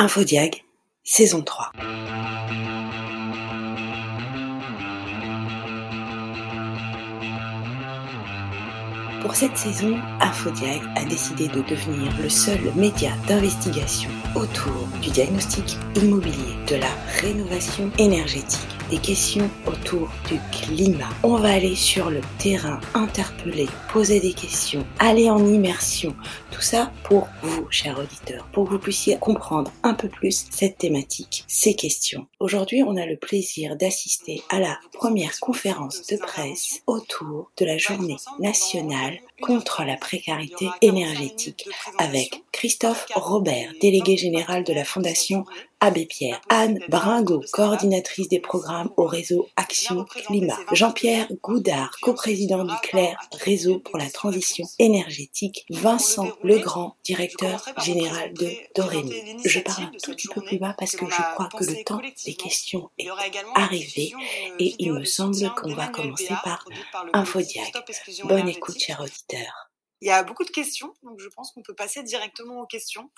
Infodiag, saison 3. Pour cette saison, Infodiag a décidé de devenir le seul média d'investigation autour du diagnostic immobilier, de la rénovation énergétique, des questions autour du climat. On va aller sur le terrain, interpeller, poser des questions, aller en immersion. Tout ça pour vous, chers auditeurs, pour que vous puissiez comprendre un peu plus cette thématique, ces questions. Aujourd'hui, on a le plaisir d'assister à la première conférence de presse autour de la journée nationale contre la précarité énergétique avec Christophe Robert, délégué général de la Fondation Abbé Pierre, Anne Bringo, coordinatrice des programmes au réseau Action Climat, Jean-Pierre Goudard, coprésident du CLER, réseau pour la transition énergétique, Vincent Legrand, directeur général de Dorémy. Je parle un tout petit peu plus bas parce que je crois que le temps des questions est arrivé et il me semble qu'on va commencer par Infodiag. Bonne écoute, cher auditeur. Il y a beaucoup de questions, donc je pense qu'on peut passer directement aux questions.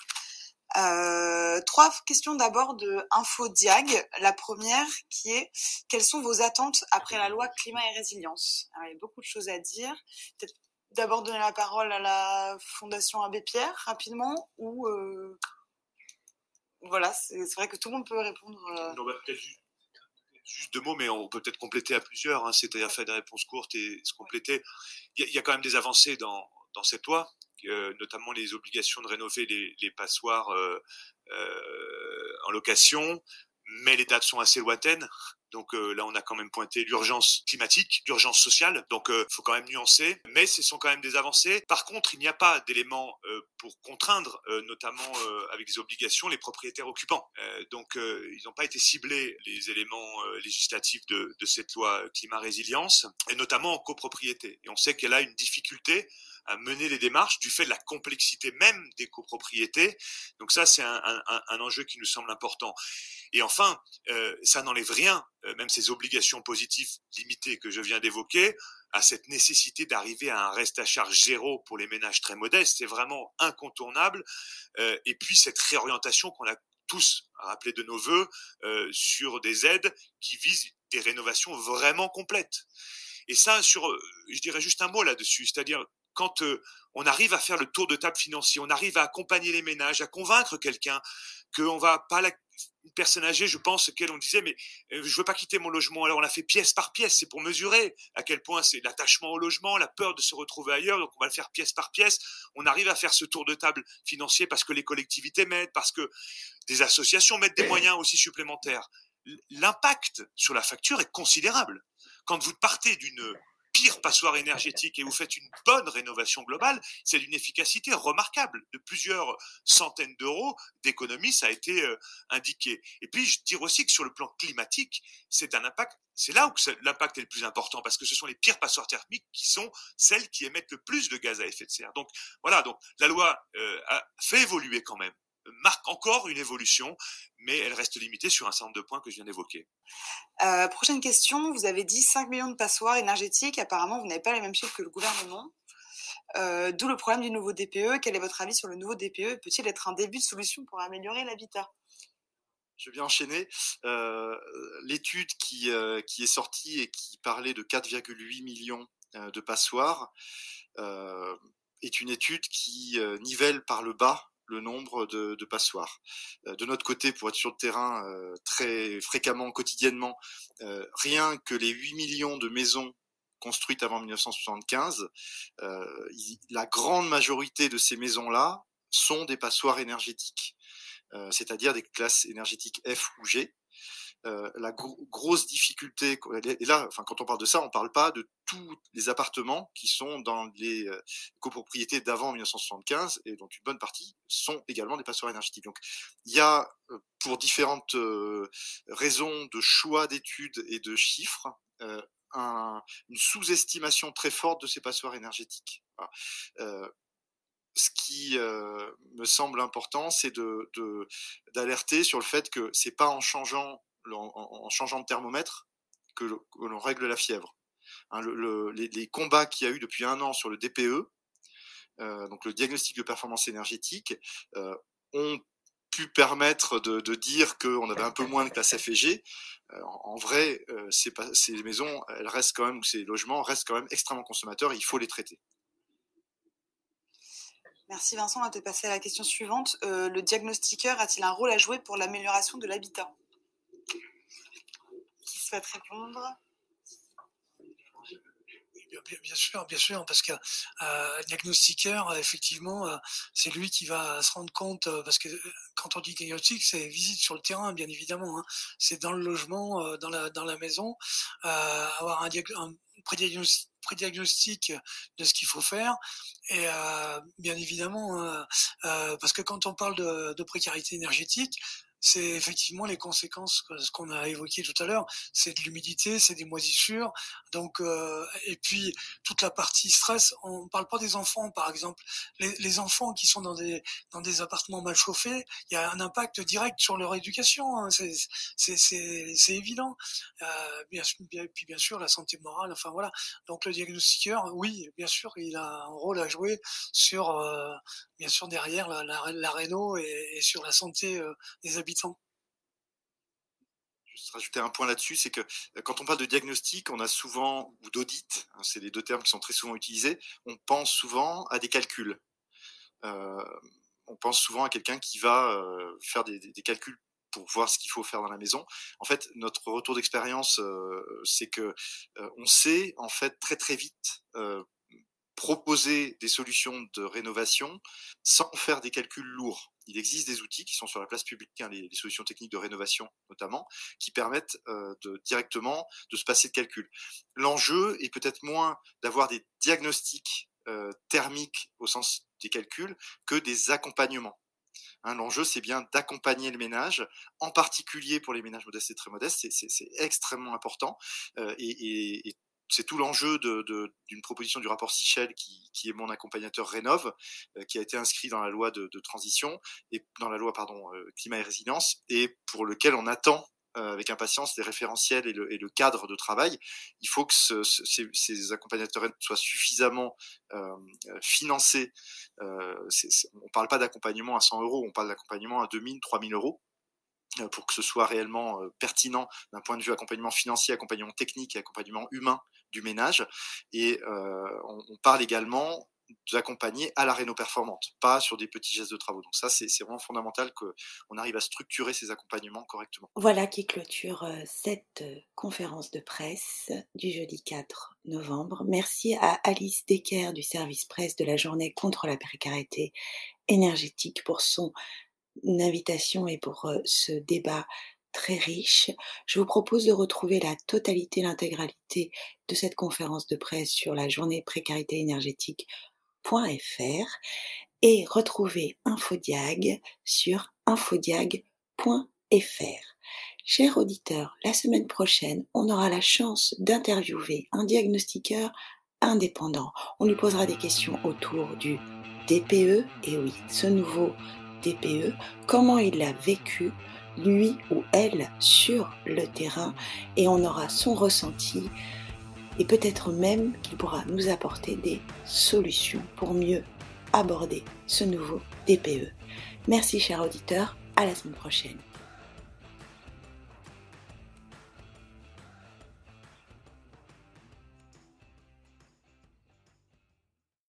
Euh, trois questions d'abord de InfoDiag. La première qui est quelles sont vos attentes après la loi climat et résilience? Il y a beaucoup de choses à dire. Peut-être d'abord donner la parole à la Fondation Abbé Pierre rapidement ou euh... voilà, c'est vrai que tout le monde peut répondre. Euh... Juste deux mots, mais on peut peut-être compléter à plusieurs, hein, c'est-à-dire faire des réponses courtes et se compléter. Il y, a, quand même des avancées dans cette loi. Euh, notamment les obligations de rénover les, passoires euh, euh, en location, mais les dates sont assez lointaines. Donc là, on a quand même pointé l'urgence climatique, l'urgence sociale. Donc il faut quand même nuancer, mais ce sont quand même des avancées. Par contre, il n'y a pas d'éléments pour contraindre, notamment avec des obligations, les propriétaires occupants. donc ils n'ont pas été ciblés les éléments législatifs de, de, cette loi climat résilience, et notamment en copropriété. Et on sait qu'elle a une difficulté à mener les démarches du fait de la complexité même des copropriétés. Donc ça, c'est un, enjeu qui nous semble important. Et enfin, euh, ça n'enlève rien, euh, même ces obligations positives limitées que je viens d'évoquer, à cette nécessité d'arriver à un reste à charge zéro pour les ménages très modestes. C'est vraiment incontournable. Euh, et puis cette réorientation qu'on a tous rappelé de nos voeux sur des aides qui visent des rénovations vraiment complètes. Et ça, sur, je dirais juste un mot là-dessus, c'est-à-dire quand euh, on arrive à faire le tour de table financier, on arrive à accompagner les ménages, à convaincre quelqu'un qu'on va pas la une personne âgée, je pense, qu'elle on disait, mais euh, je veux pas quitter mon logement. Alors on l'a fait pièce par pièce, c'est pour mesurer à quel point c'est l'attachement au logement, la peur de se retrouver ailleurs. Donc on va le faire pièce par pièce. On arrive à faire ce tour de table financier parce que les collectivités m'aident, parce que des associations mettent des moyens aussi supplémentaires. L'impact sur la facture est considérable. Quand vous partez d'une pire passoire énergétique et vous faites une bonne rénovation globale, c'est d'une efficacité remarquable. De plusieurs centaines d'euros d'économie, ça a été euh, indiqué. Et puis, je dire aussi que sur le plan climatique, c'est un impact, c'est là où l'impact est le plus important parce que ce sont les pires passoires thermiques qui sont celles qui émettent le plus de gaz à effet de serre. Donc, voilà, donc la loi euh, a fait évoluer quand même marque encore une évolution, mais elle reste limitée sur un certain nombre de points que je viens d'évoquer. Euh, prochaine question, vous avez dit 5 millions de passoires énergétiques, apparemment vous n'avez pas les mêmes chiffres que le gouvernement. Euh, D'où le problème du nouveau DPE. Quel est votre avis sur le nouveau DPE Peut-il être un début de solution pour améliorer l'habitat? Je vais bien enchaîner. Euh, L'étude qui, euh, qui est sortie et qui parlait de 4,8 millions euh, de passoires euh, est une étude qui nivelle par le bas le nombre de, de, passoires. Euh, de notre côté, pour être sur le terrain euh, très fréquemment, quotidiennement, euh, rien que les 8 millions de maisons construites avant 1975, la grande majorité de ces maisons-là sont des passoires énergétiques, c'est-à-dire des classes énergétiques F ou G. Euh, la grosse difficulté, et là, enfin, quand on parle de ça, on ne parle pas de tous les appartements qui sont dans les euh, copropriétés d'avant 1975 et dont une bonne partie sont également des passoires énergétiques. Donc, il y a, euh, pour différentes raisons de choix d'études et de chiffres, un, une sous-estimation très forte de ces passoires énergétiques. Ce qui me semble important, c'est d'alerter de, sur le fait que c'est pas en changeant en, changeant de thermomètre que, l'on règle la fièvre. Hein, le, les, combats qu'il y a eu depuis un an sur le DPE, euh, donc le diagnostic de performance énergétique, euh, ont pu permettre de, dire qu'on avait un peu moins de classe F et G. en vrai, ces, maisons, elles restent quand même, ou ces logements restent quand même extrêmement consommateurs. il faut les traiter. Merci Vincent, on va te passer à la question suivante. le diagnostiqueur a-t-il un rôle à jouer pour l'amélioration de l'habitat? Souhaite répondre Bien, sûr, bien sûr, parce que euh, diagnostiqueur, effectivement, euh, c'est lui qui va se rendre compte, euh, parce que euh, quand on dit diagnostic, c'est visite sur le terrain, bien évidemment. Hein. c'est dans le logement, dans la maison, avoir un, prédiagnostic, de ce qu'il faut faire et bien évidemment parce que quand on parle de précarité énergétique c'est effectivement les conséquences, ce qu'on a évoqué tout à l'heure, c'est de l'humidité, c'est des moisissures, donc euh, et puis toute la partie stress. On parle pas des enfants, par exemple, les, les, enfants qui sont dans des dans des appartements mal chauffés, il y a un impact direct sur leur éducation, hein, c'est c'est évident. Euh, bien, bien, puis bien sûr la santé morale, enfin voilà. Donc le diagnostiqueur, oui, bien sûr, il a un rôle à jouer sur euh, bien sûr derrière la, la, la réno et, et, sur la santé euh, des habitants Juste rajouter un point là-dessus, c'est que euh, quand on parle de diagnostic, on a souvent, ou d'audit, hein, c'est les deux termes qui sont très souvent utilisés, on pense souvent à des calculs. Euh, on pense souvent à quelqu'un qui va euh, faire des, calculs pour voir ce qu'il faut faire dans la maison. En fait, notre retour d'expérience, c'est que on sait en fait très très vite proposer des solutions de rénovation sans faire des calculs lourds il existe des outils qui sont sur la place publique, hein, les, solutions techniques de rénovation notamment, qui permettent euh, directement de se passer de calcul. L'enjeu est peut-être moins d'avoir des diagnostics euh, thermiques au sens des calculs que des accompagnements. Hein, L'enjeu, c'est bien d'accompagner le ménage, en particulier pour les ménages modestes et très modestes, c'est extrêmement important. Euh, c'est tout l'enjeu d'une proposition du rapport Sichel qui, est mon accompagnateur Rénov, euh, qui a été inscrit dans la loi de, transition et dans la loi euh, climat et résilience et pour lequel on attend euh, avec impatience les référentiels et le, cadre de travail. Il faut que ce, ce, ces, accompagnateurs soient suffisamment financés. On ne parle pas d'accompagnement à 100 euros, on parle d'accompagnement à 2000, 3000 euros pour que ce soit réellement pertinent d'un point de vue accompagnement financier, accompagnement technique et accompagnement humain du ménage. Et euh, on, parle également d'accompagner à la réno performante, pas sur des petits gestes de travaux. Donc ça, c'est vraiment fondamental qu'on arrive à structurer ces accompagnements correctement. Voilà qui clôture cette conférence de presse du jeudi 4 novembre. Merci à Alice Decker du service presse de la journée contre la précarité énergétique pour son invitation et pour ce débat très riche. Je vous propose de retrouver la totalité, l'intégralité de cette conférence de presse sur la journée précarité énergétique.fr et retrouver Infodiag sur infodiag.fr. Chers auditeurs, la semaine prochaine, on aura la chance d'interviewer un diagnostiqueur indépendant. On lui posera des questions autour du DPE, et oui, ce nouveau DPE, comment il l'a vécu, lui ou elle, sur le terrain, et on aura son ressenti, et peut-être même qu'il pourra nous apporter des solutions pour mieux aborder ce nouveau DPE. Merci cher auditeur, à la semaine prochaine.